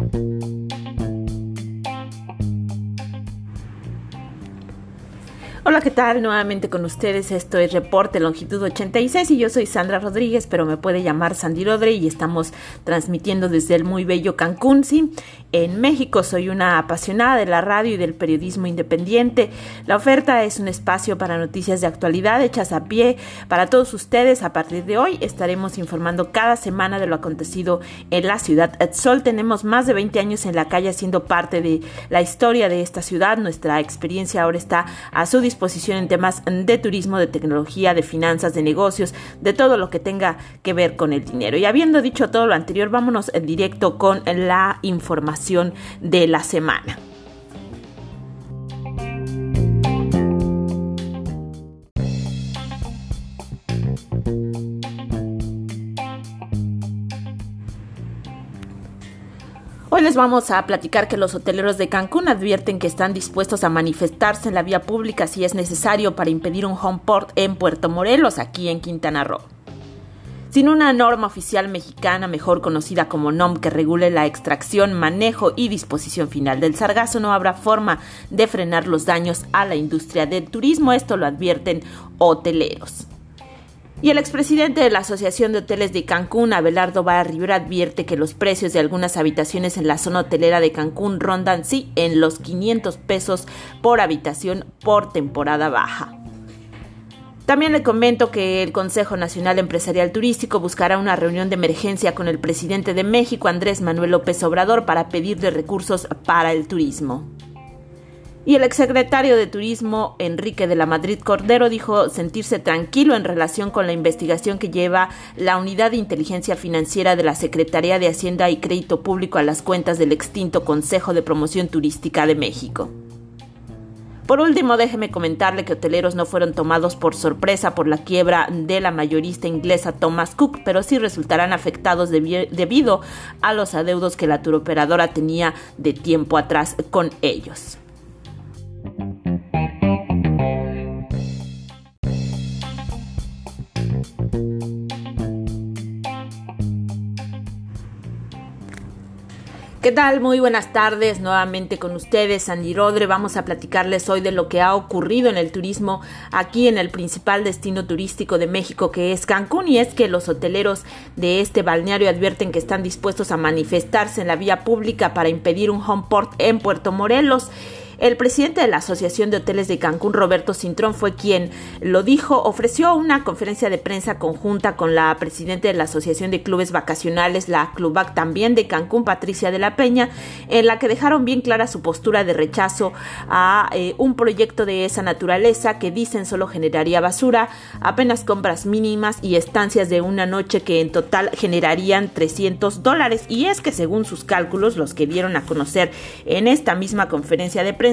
Bye. Hola, ¿qué tal? Nuevamente con ustedes, esto es Reporte Longitud 86 y yo soy Sandra Rodríguez, pero me puede llamar Sandy Rodre y estamos transmitiendo desde el muy bello Cancún, sí, en México. Soy una apasionada de la radio y del periodismo independiente. La oferta es un espacio para noticias de actualidad hechas a pie para todos ustedes. A partir de hoy estaremos informando cada semana de lo acontecido en la ciudad Sol. Tenemos más de 20 años en la calle siendo parte de la historia de esta ciudad. Nuestra experiencia ahora está a su disposición posición en temas de turismo, de tecnología, de finanzas, de negocios, de todo lo que tenga que ver con el dinero. Y habiendo dicho todo lo anterior, vámonos en directo con la información de la semana. Vamos a platicar que los hoteleros de Cancún advierten que están dispuestos a manifestarse en la vía pública si es necesario para impedir un home port en Puerto Morelos, aquí en Quintana Roo. Sin una norma oficial mexicana, mejor conocida como NOM, que regule la extracción, manejo y disposición final del sargazo, no habrá forma de frenar los daños a la industria del turismo. Esto lo advierten hoteleros. Y el expresidente de la Asociación de Hoteles de Cancún, Abelardo Rivera, advierte que los precios de algunas habitaciones en la zona hotelera de Cancún rondan, sí, en los 500 pesos por habitación por temporada baja. También le comento que el Consejo Nacional Empresarial Turístico buscará una reunión de emergencia con el presidente de México, Andrés Manuel López Obrador, para pedirle recursos para el turismo. Y el exsecretario de Turismo, Enrique de la Madrid Cordero, dijo sentirse tranquilo en relación con la investigación que lleva la Unidad de Inteligencia Financiera de la Secretaría de Hacienda y Crédito Público a las cuentas del extinto Consejo de Promoción Turística de México. Por último, déjeme comentarle que hoteleros no fueron tomados por sorpresa por la quiebra de la mayorista inglesa Thomas Cook, pero sí resultarán afectados debido a los adeudos que la turoperadora tenía de tiempo atrás con ellos. ¿Qué tal? Muy buenas tardes nuevamente con ustedes, Sandy Rodre. Vamos a platicarles hoy de lo que ha ocurrido en el turismo aquí en el principal destino turístico de México que es Cancún y es que los hoteleros de este balneario advierten que están dispuestos a manifestarse en la vía pública para impedir un home port en Puerto Morelos. El presidente de la Asociación de Hoteles de Cancún, Roberto Cintrón, fue quien lo dijo. Ofreció una conferencia de prensa conjunta con la presidenta de la Asociación de Clubes Vacacionales, la Clubac también de Cancún, Patricia de la Peña, en la que dejaron bien clara su postura de rechazo a eh, un proyecto de esa naturaleza que dicen solo generaría basura, apenas compras mínimas y estancias de una noche que en total generarían 300 dólares. Y es que según sus cálculos, los que dieron a conocer en esta misma conferencia de prensa,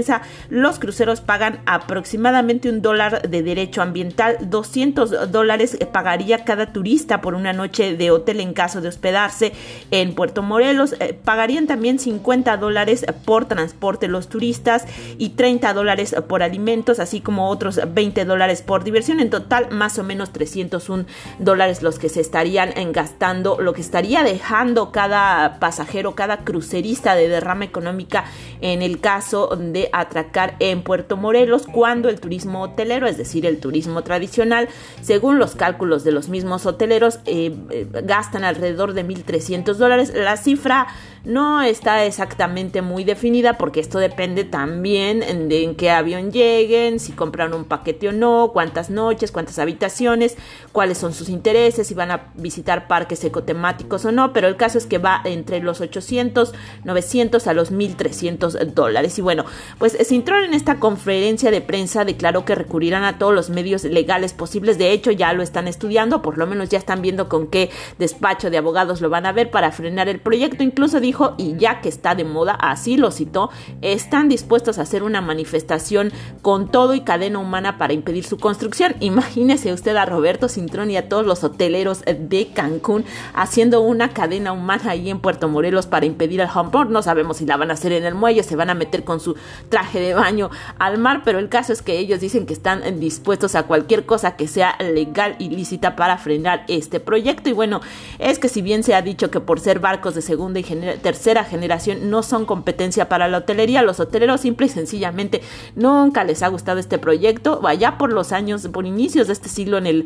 los cruceros pagan aproximadamente un dólar de derecho ambiental, 200 dólares pagaría cada turista por una noche de hotel en caso de hospedarse en Puerto Morelos, eh, pagarían también 50 dólares por transporte los turistas y 30 dólares por alimentos, así como otros 20 dólares por diversión, en total más o menos 301 dólares los que se estarían gastando, lo que estaría dejando cada pasajero, cada crucerista de derrama económica en el caso de atracar en Puerto Morelos cuando el turismo hotelero, es decir, el turismo tradicional, según los cálculos de los mismos hoteleros, eh, eh, gastan alrededor de 1.300 dólares. La cifra no está exactamente muy definida porque esto depende también de en qué avión lleguen, si compran un paquete o no, cuántas noches, cuántas habitaciones, cuáles son sus intereses, si van a visitar parques ecotemáticos o no, pero el caso es que va entre los 800, 900 a los 1300 dólares. Y bueno, pues Sintrón en esta conferencia de prensa declaró que recurrirán a todos los medios legales posibles, de hecho ya lo están estudiando, por lo menos ya están viendo con qué despacho de abogados lo van a ver para frenar el proyecto, incluso dijo y ya que está de moda, así lo citó, están dispuestos a hacer una manifestación con todo y cadena humana para impedir su construcción. Imagínese usted a Roberto Cintrón y a todos los hoteleros de Cancún haciendo una cadena humana ahí en Puerto Morelos para impedir el home No sabemos si la van a hacer en el muelle, se van a meter con su traje de baño al mar, pero el caso es que ellos dicen que están dispuestos a cualquier cosa que sea legal y lícita para frenar este proyecto. Y bueno, es que si bien se ha dicho que por ser barcos de segunda y tercera generación no son competencia para la hotelería, los hoteleros simple y sencillamente nunca les ha gustado este proyecto. Allá por los años, por inicios de este siglo, en el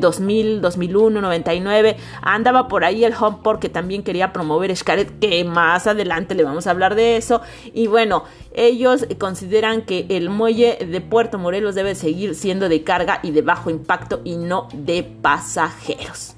2000, 2001, 99, andaba por ahí el Homeport que también quería promover Xcaret, que más adelante le vamos a hablar de eso. Y bueno, ellos consideran que el muelle de Puerto Morelos debe seguir siendo de carga y de bajo impacto y no de pasajeros.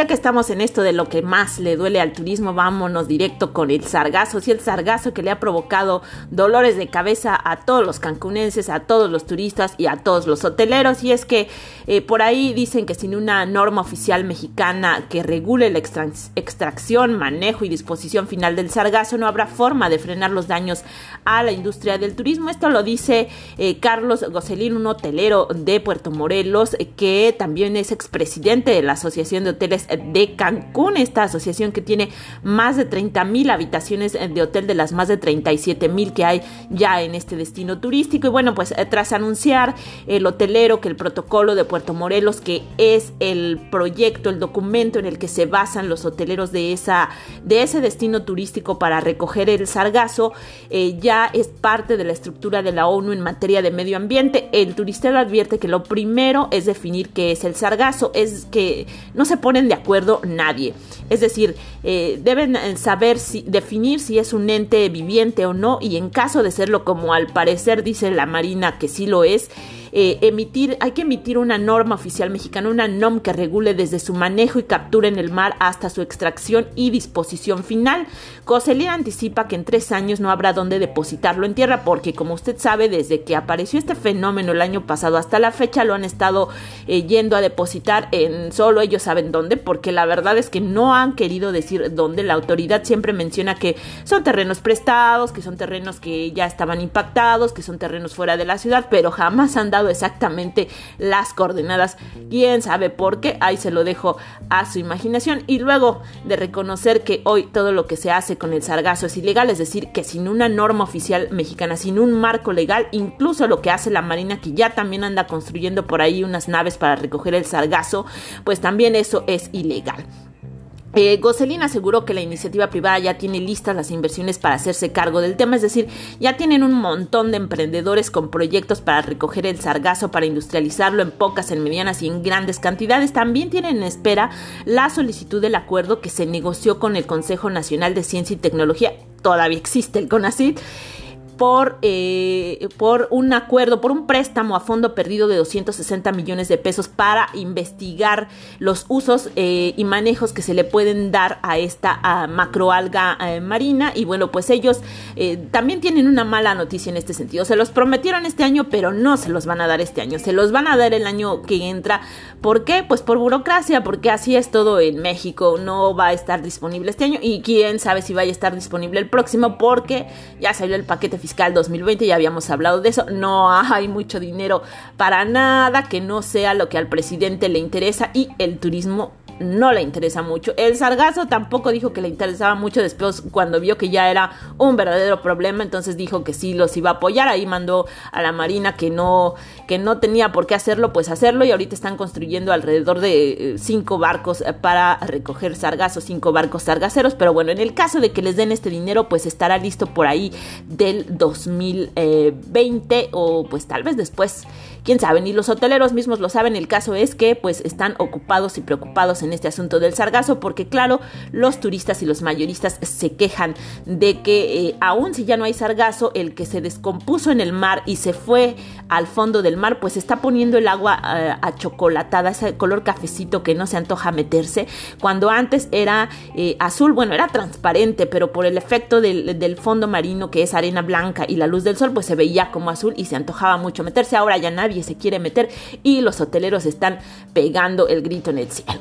Ya que estamos en esto de lo que más le duele al turismo, vámonos directo con el sargazo. Sí, el sargazo que le ha provocado dolores de cabeza a todos los cancunenses, a todos los turistas y a todos los hoteleros. Y es que eh, por ahí dicen que sin una norma oficial mexicana que regule la extracción, manejo y disposición final del sargazo, no habrá forma de frenar los daños a la industria del turismo. Esto lo dice eh, Carlos Gocelín, un hotelero de Puerto Morelos, eh, que también es expresidente de la Asociación de Hoteles de Cancún, esta asociación que tiene más de 30 mil habitaciones de hotel de las más de 37 mil que hay ya en este destino turístico. Y bueno, pues eh, tras anunciar el hotelero que el protocolo de Puerto Morelos, que es el proyecto, el documento en el que se basan los hoteleros de, esa, de ese destino turístico para recoger el sargazo, eh, ya es parte de la estructura de la ONU en materia de medio ambiente. El turistero advierte que lo primero es definir qué es el sargazo, es que no se pone de acuerdo nadie. Es decir, eh, deben eh, saber si, definir si es un ente viviente o no y en caso de serlo como al parecer dice la Marina que sí lo es, eh, emitir, hay que emitir una norma oficial mexicana, una NOM que regule desde su manejo y captura en el mar hasta su extracción y disposición final. Coselía anticipa que en tres años no habrá dónde depositarlo en tierra porque, como usted sabe, desde que apareció este fenómeno el año pasado hasta la fecha lo han estado eh, yendo a depositar en solo ellos saben dónde, porque la verdad es que no han querido decir dónde. La autoridad siempre menciona que son terrenos prestados, que son terrenos que ya estaban impactados, que son terrenos fuera de la ciudad, pero jamás han dado exactamente las coordenadas. Quién sabe por qué, ahí se lo dejo a su imaginación. Y luego de reconocer que hoy todo lo que se hace con el sargazo es ilegal, es decir, que sin una norma oficial mexicana, sin un marco legal, incluso lo que hace la Marina, que ya también anda construyendo por ahí unas naves para recoger el sargazo, pues también eso es ilegal. Eh, Goselin aseguró que la iniciativa privada ya tiene listas las inversiones para hacerse cargo del tema, es decir, ya tienen un montón de emprendedores con proyectos para recoger el sargazo, para industrializarlo en pocas, en medianas y en grandes cantidades. También tienen en espera la solicitud del acuerdo que se negoció con el Consejo Nacional de Ciencia y Tecnología. Todavía existe el CONACYT por, eh, por un acuerdo, por un préstamo a fondo perdido de 260 millones de pesos para investigar los usos eh, y manejos que se le pueden dar a esta macroalga eh, marina. Y bueno, pues ellos también tienen una mala noticia en este sentido. Se los prometieron este año, pero no se los van a dar este año. Se los van a dar el año que entra. ¿Por qué? Pues por burocracia, porque así es todo en México. No va a estar disponible este año y quién sabe si vaya a estar disponible el próximo porque ya salió el paquete fiscal fiscal 2020, ya habíamos hablado de eso, no hay mucho dinero para nada que no sea lo que al presidente le interesa y el turismo no le interesa mucho. El sargazo tampoco dijo que le interesaba mucho después cuando vio que ya era un verdadero problema, entonces dijo que sí los iba a apoyar. Ahí mandó a la Marina que no, que no tenía por qué hacerlo, pues hacerlo y ahorita están construyendo alrededor de eh, cinco barcos eh, para recoger sargazo, cinco barcos sargaceros, pero bueno, en el caso de que les den este dinero, pues estará listo por ahí del 2020 o pues tal vez después, quién sabe, ni los hoteleros mismos lo saben, el caso es que pues están ocupados y preocupados en este asunto del sargazo, porque claro, los turistas y los mayoristas se quejan de que eh, aún si ya no hay sargazo, el que se descompuso en el mar y se fue al fondo del mar, pues está poniendo el agua eh, achocolatada, ese color cafecito que no se antoja meterse, cuando antes era eh, azul, bueno, era transparente, pero por el efecto del, del fondo marino que es arena blanca y la luz del sol, pues se veía como azul y se antojaba mucho meterse. Ahora ya nadie nadie se quiere meter y los hoteleros están pegando el grito en el cielo.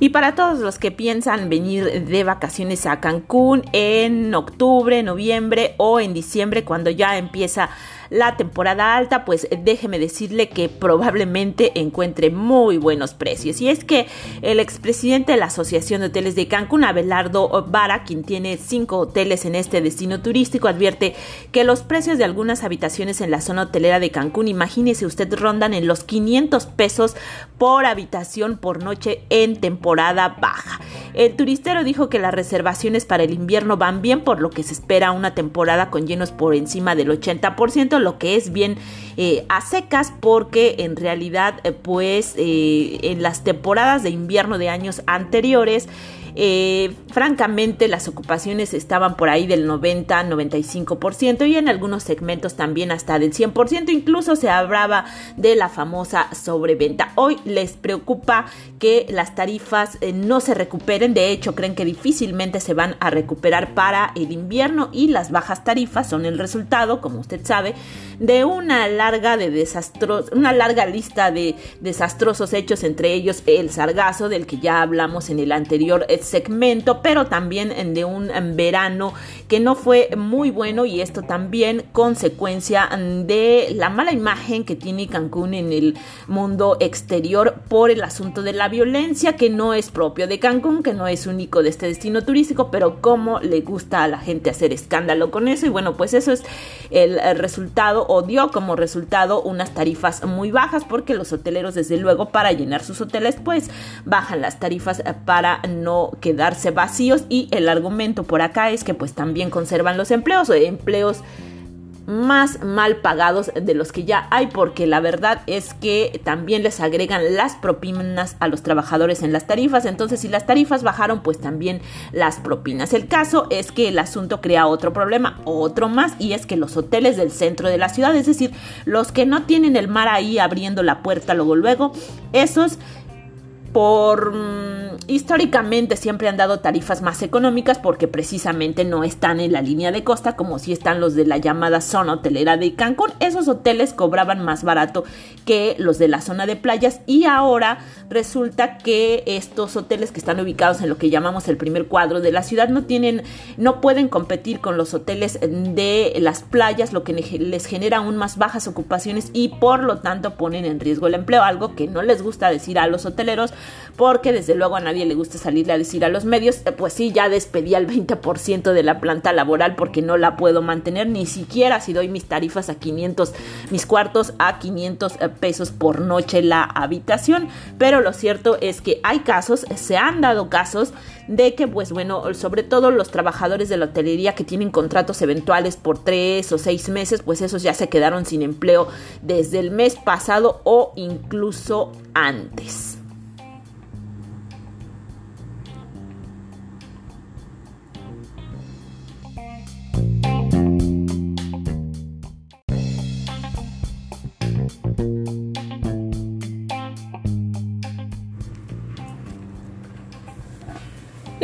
Y para todos los que piensan venir de vacaciones a Cancún en octubre, noviembre o en diciembre, cuando ya empieza la temporada alta, pues déjeme decirle que probablemente encuentre muy buenos precios. Y es que el expresidente de la Asociación de Hoteles de Cancún, Abelardo Vara, quien tiene cinco hoteles en este destino turístico, advierte que los precios de algunas habitaciones en la zona hotelera de Cancún, imagínese usted, rondan en los 500 pesos por habitación por noche en temporada baja. El turistero dijo que las reservaciones para el invierno van bien, por lo que se espera una temporada con llenos por encima del 80%, lo que es bien eh, a secas, porque en realidad, eh, pues, eh, en las temporadas de invierno de años anteriores, eh, francamente, las ocupaciones estaban por ahí del 90-95% y en algunos segmentos también hasta del 100%. Incluso se hablaba de la famosa sobreventa. Hoy les preocupa que las tarifas eh, no se recuperen. De hecho, creen que difícilmente se van a recuperar para el invierno y las bajas tarifas son el resultado, como usted sabe, de una larga de desastros, una larga lista de desastrosos hechos, entre ellos el sargazo del que ya hablamos en el anterior segmento, pero también de un verano que no fue muy bueno y esto también consecuencia de la mala imagen que tiene Cancún en el mundo exterior por el asunto de la violencia que no es propio de Cancún, que no es único de este destino turístico, pero cómo le gusta a la gente hacer escándalo con eso. Y bueno, pues eso es el resultado o dio como resultado unas tarifas muy bajas porque los hoteleros desde luego para llenar sus hoteles pues bajan las tarifas para no quedarse vacíos. Y el argumento por acá es que pues también conservan los empleos o empleos más mal pagados de los que ya hay porque la verdad es que también les agregan las propinas a los trabajadores en las tarifas. Entonces si las tarifas bajaron pues también las propinas. El caso es que el asunto crea otro problema otro más y es que los hoteles del centro de la ciudad es decir los que no tienen el mar ahí abriendo la puerta luego luego esos por mm, históricamente siempre han dado tarifas más económicas porque precisamente no están en la línea de costa como si están los de la llamada zona hotelera de Cancún. Esos hoteles cobraban más barato que los de la zona de playas y ahora resulta que estos hoteles que están ubicados en lo que llamamos el primer cuadro de la ciudad no tienen no pueden competir con los hoteles de las playas, lo que les genera aún más bajas ocupaciones y por lo tanto ponen en riesgo el empleo, algo que no les gusta decir a los hoteleros porque desde luego a nadie le gusta salirle a decir a los medios, eh, pues sí, ya despedí al 20% de la planta laboral porque no la puedo mantener, ni siquiera si doy mis tarifas a 500, mis cuartos a 500 eh, pesos por noche la habitación, pero lo cierto es que hay casos, se han dado casos de que, pues bueno, sobre todo los trabajadores de la hotelería que tienen contratos eventuales por tres o seis meses, pues esos ya se quedaron sin empleo desde el mes pasado o incluso antes.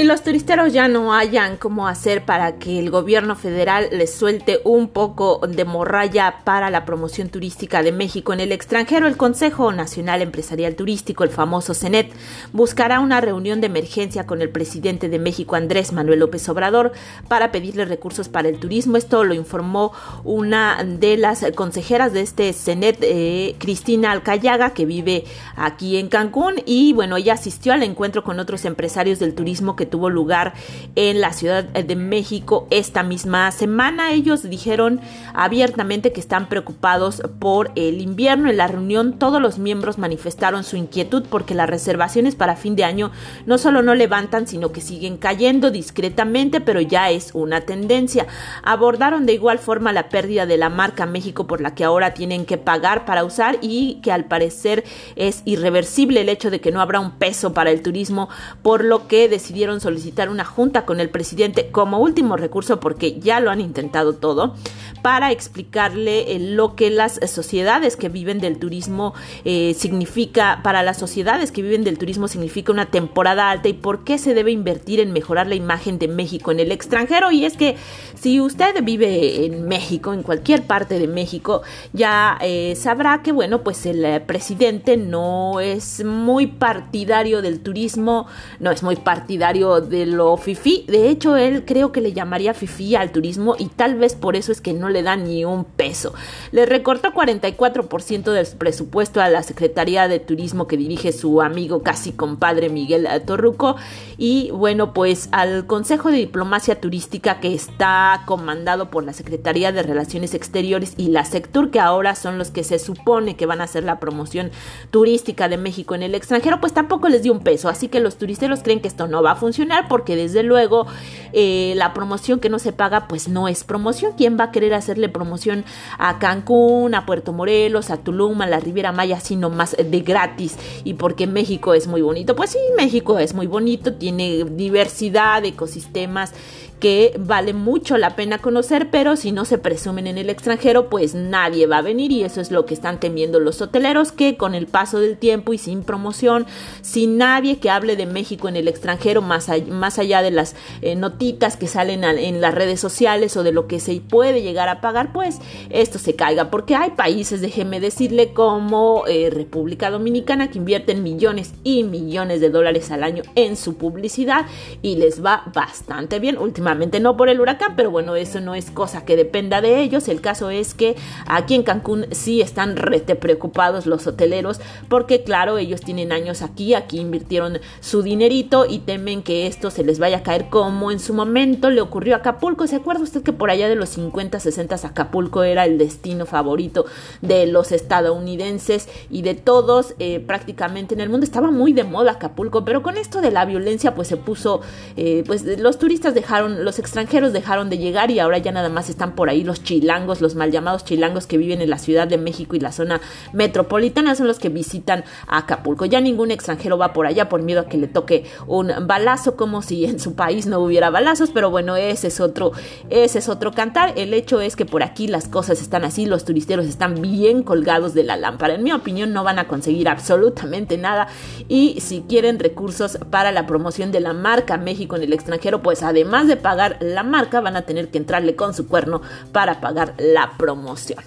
Y los turisteros ya no hayan cómo hacer para que el gobierno federal les suelte un poco de morralla para la promoción turística de México en el extranjero, el Consejo Nacional Empresarial Turístico, el famoso CENET, buscará una reunión de emergencia con el presidente de México, Andrés Manuel López Obrador, para pedirle recursos para el turismo. Esto lo informó una de las consejeras de este CENET, eh, Cristina Alcayaga, que vive aquí en Cancún, y bueno, ella asistió al encuentro con otros empresarios del turismo que tuvo lugar en la Ciudad de México esta misma semana. Ellos dijeron abiertamente que están preocupados por el invierno. En la reunión todos los miembros manifestaron su inquietud porque las reservaciones para fin de año no solo no levantan, sino que siguen cayendo discretamente, pero ya es una tendencia. Abordaron de igual forma la pérdida de la marca México por la que ahora tienen que pagar para usar y que al parecer es irreversible el hecho de que no habrá un peso para el turismo, por lo que decidieron solicitar una junta con el presidente como último recurso porque ya lo han intentado todo para explicarle eh, lo que las sociedades que viven del turismo eh, significa, para las sociedades que viven del turismo significa una temporada alta y por qué se debe invertir en mejorar la imagen de México en el extranjero. Y es que si usted vive en México, en cualquier parte de México, ya eh, sabrá que, bueno, pues el presidente no es muy partidario del turismo, no es muy partidario de lo fifi. De hecho, él creo que le llamaría fifi al turismo y tal vez por eso es que no le da ni un peso. Le recortó 44% del presupuesto a la Secretaría de Turismo que dirige su amigo casi compadre Miguel Torruco y bueno pues al Consejo de Diplomacia Turística que está comandado por la Secretaría de Relaciones Exteriores y la Sectur que ahora son los que se supone que van a hacer la promoción turística de México en el extranjero pues tampoco les dio un peso así que los turisteros creen que esto no va a funcionar porque desde luego eh, la promoción que no se paga pues no es promoción quién va a querer hacerle promoción a Cancún, a Puerto Morelos, a Tulum, a la Riviera Maya, sino más de gratis. Y porque México es muy bonito. Pues sí, México es muy bonito, diversidad de ecosistemas que vale mucho la pena conocer, pero si no se presumen en el extranjero, pues nadie va a venir y eso es lo que están temiendo los hoteleros, que con el paso del tiempo y sin promoción, sin nadie que hable de México en el extranjero, más, allá, de las eh, notitas que salen en las redes sociales o de lo que se puede llegar a pagar, pues esto se caiga, porque hay países, déjeme decirle, como eh, República Dominicana, que invierten millones y millones de dólares al año en su publicidad y les va bastante bien. Últimamente no por el huracán, pero bueno, eso no es cosa que dependa de ellos. El caso es que aquí en Cancún sí están rete preocupados los hoteleros porque claro, ellos tienen años aquí, aquí invirtieron su dinerito y temen que esto se les vaya a caer como en su momento le ocurrió a Acapulco. ¿Se acuerda usted que por allá de los 50, 60 Acapulco era el destino favorito de los estadounidenses y de todos eh, prácticamente en el mundo? Estaba muy de moda Acapulco, pero con esto de la violencia pues se puso, eh, pues los turistas dejaron los extranjeros dejaron de llegar y ahora ya nada más están por ahí los chilangos, los mal llamados chilangos que viven en la Ciudad de México y la zona metropolitana son los que visitan Acapulco. Ya ningún extranjero va por allá por miedo a que le toque un balazo como si en su país no hubiera balazos, pero bueno, ese es otro ese es otro cantar. El hecho es que por aquí las cosas están así, los turisteros están bien colgados de la lámpara. En mi opinión no van a conseguir absolutamente nada y si quieren recursos para la promoción de la marca México en el extranjero, pues además de pagar la marca, van a tener que entrarle con su cuerno para pagar la promoción.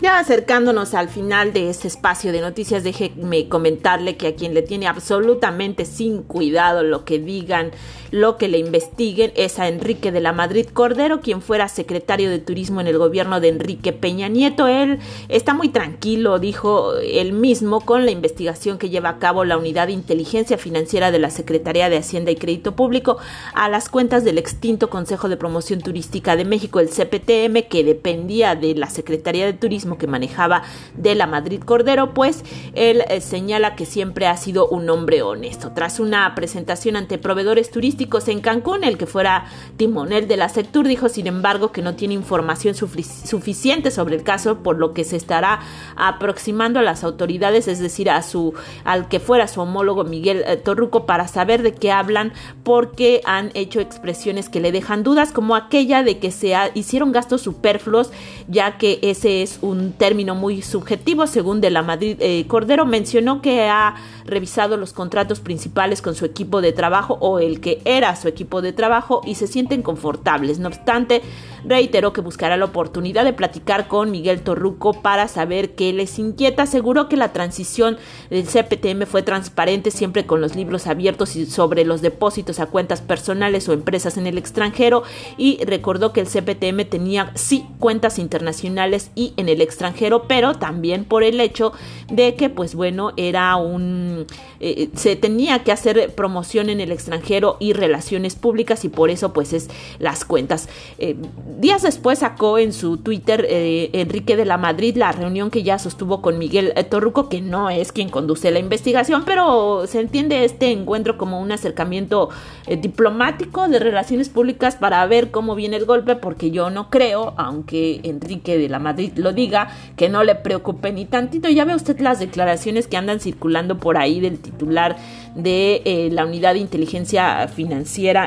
Ya acercándonos al final de este espacio de noticias, déjeme comentarle que a quien le tiene absolutamente sin cuidado lo que digan, lo que le investiguen, es a Enrique de la Madrid Cordero, quien fuera secretario de Turismo en el gobierno de Enrique Peña Nieto. Él está muy tranquilo, dijo él mismo, con la investigación que lleva a cabo la Unidad de Inteligencia Financiera de la Secretaría de Hacienda y Crédito Público a las cuentas del extinto Consejo de Promoción Turística de México, el CPTM, que dependía de la Secretaría de Turismo que manejaba de la Madrid Cordero, pues él eh, señala que siempre ha sido un hombre honesto. Tras una presentación ante proveedores turísticos en Cancún, el que fuera timonel de la Sectur dijo, sin embargo, que no tiene información suficiente sobre el caso, por lo que se estará aproximando a las autoridades, es decir, a su al que fuera su homólogo Miguel eh, Torruco para saber de qué hablan, porque han hecho expresiones que le dejan dudas, como aquella de que se hicieron gastos superfluos, ya que ese es un término muy subjetivo, según de la Madrid eh, Cordero, mencionó que ha revisado los contratos principales con su equipo de trabajo o el que era su equipo de trabajo y se sienten confortables. No obstante, reiteró que buscará la oportunidad de platicar con Miguel Torruco para saber qué les inquieta. Aseguró que la transición del CPTM fue transparente siempre con los libros abiertos y sobre los depósitos a cuentas personales o empresas en el extranjero y recordó que el CPTM tenía sí cuentas internacionales y en el extranjero, pero también por el hecho de que pues bueno era un eh, se tenía que hacer promoción en el extranjero y relaciones públicas y por eso pues es las cuentas. Eh, días después sacó en su Twitter eh, Enrique de la Madrid la reunión que ya sostuvo con Miguel Torruco, que no es quien conduce la investigación, pero se entiende este encuentro como un acercamiento diplomático de relaciones públicas para ver cómo viene el golpe, porque yo no creo, aunque Enrique de la Madrid lo diga, que no le preocupe ni tantito. Ya ve usted las declaraciones que andan circulando por ahí del titular de eh, la unidad de inteligencia financiera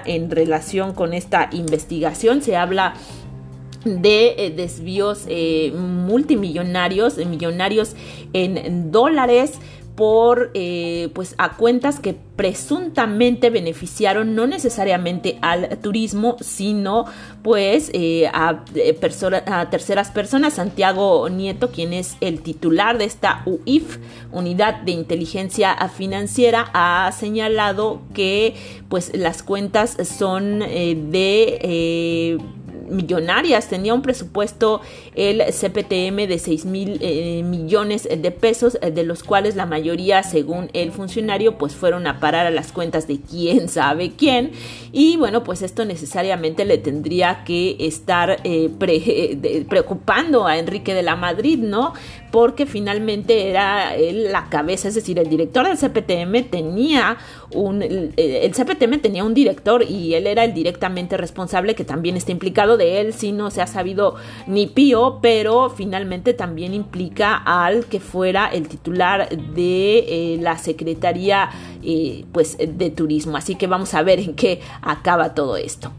en relación con esta investigación. Se habla de eh, desvíos eh, multimillonarios, millonarios en dólares por eh, pues a cuentas que presuntamente beneficiaron no necesariamente al turismo sino pues eh, a, a, terceras personas. Santiago Nieto quien es el titular de esta UIF unidad de inteligencia financiera ha señalado que pues las cuentas son eh, de millonarias. Tenía un presupuesto el CPTM de 6 mil eh, millones de pesos, eh, de los cuales la mayoría, según el funcionario, pues fueron a parar a las cuentas de quién sabe quién. Y bueno, pues esto necesariamente le tendría que estar eh, preocupando a Enrique de la Madrid, ¿no? Porque finalmente era él la cabeza, es decir, el director del CPTM tenía un, el CPTM tenía un director y él era el directamente responsable que también está implicado de él si no se ha sabido ni pío, pero finalmente también implica al que fuera el titular de eh, la Secretaría eh, pues, de Turismo. Así que vamos a ver en qué acaba todo esto.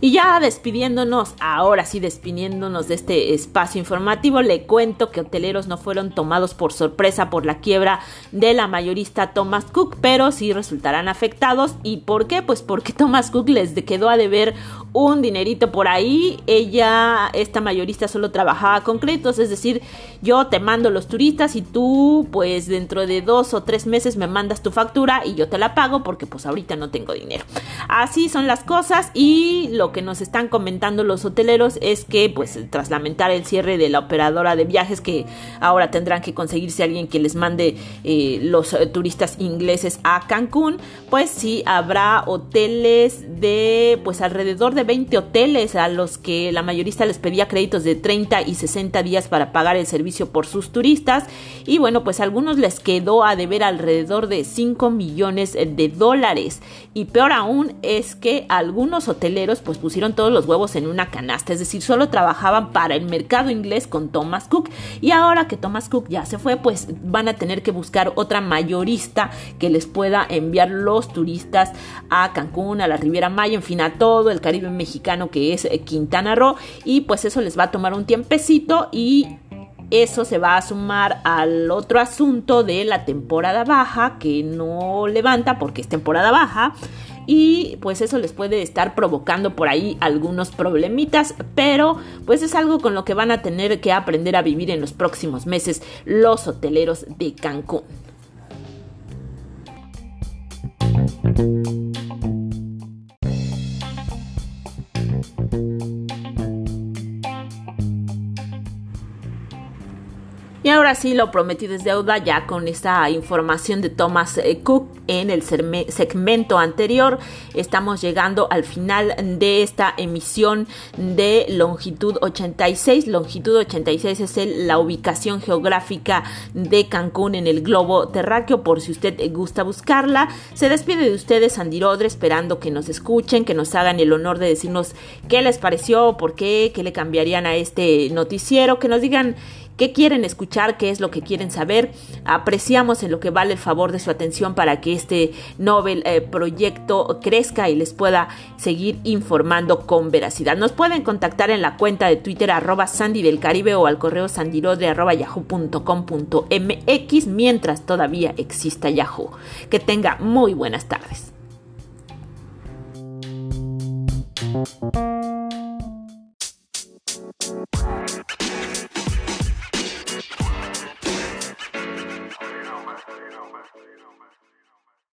Y ya despidiéndonos, ahora sí despidiéndonos de este espacio informativo, le cuento que hoteleros no fueron tomados por sorpresa por la quiebra de la mayorista Thomas Cook, pero sí resultarán afectados. ¿Y por qué? Pues porque Thomas Cook les quedó a deber un dinerito por ahí. Ella, esta mayorista, solo trabajaba con créditos, es decir, yo te mando los turistas y tú, pues dentro de dos o tres meses me mandas tu factura y yo te la pago porque pues ahorita no tengo dinero. Así son las cosas y lo que nos están comentando los hoteleros es que, pues, tras lamentar el cierre de la operadora de viajes, que ahora tendrán que conseguirse alguien que les mande eh, los eh, turistas ingleses a Cancún, pues sí habrá hoteles de, pues, alrededor de 20 hoteles a los que la mayorista les pedía créditos de 30 y 60 días para pagar el servicio por sus turistas. Y bueno, pues a algunos les quedó a deber alrededor de 5 millones de dólares. Y peor aún es que algunos hoteleros, pues, pusieron todos los huevos en una canasta, es decir, solo trabajaban para el mercado inglés con Thomas Cook. Y ahora que Thomas Cook ya se fue, pues van a tener que buscar otra mayorista que les pueda enviar los turistas a Cancún, a la Riviera Maya, en fin, a todo el Caribe mexicano que es eh, Quintana Roo. Y pues eso les va a tomar un tiempecito y eso se va a sumar al otro asunto de la temporada baja que no levanta porque es temporada baja y pues eso les puede estar provocando por ahí algunos problemitas, pero pues es algo con lo que van a tener que aprender a vivir en los próximos meses los hoteleros de Cancún. Y ahora sí, lo prometí desde deuda ya con esta información de Thomas eh, Cook en el segmento anterior. Estamos llegando al final de esta emisión de longitud 86. Longitud 86 es la ubicación geográfica de Cancún en el globo terráqueo, por si usted gusta buscarla. Se despide de ustedes Andy Rodre, esperando que nos escuchen, que nos hagan el honor de decirnos qué les pareció, por qué, qué le cambiarían a este noticiero, que nos digan qué quieren escuchar, qué es lo que quieren saber. Apreciamos en lo que vale el favor de su atención para que este Nobel eh, proyecto crezca y les pueda seguir informando con veracidad. Nos pueden contactar en la cuenta de Twitter arroba Sandy del Caribe o al correo sandirodre arroba yahoo.com.mx mientras todavía exista Yahoo. Que tenga muy buenas tardes.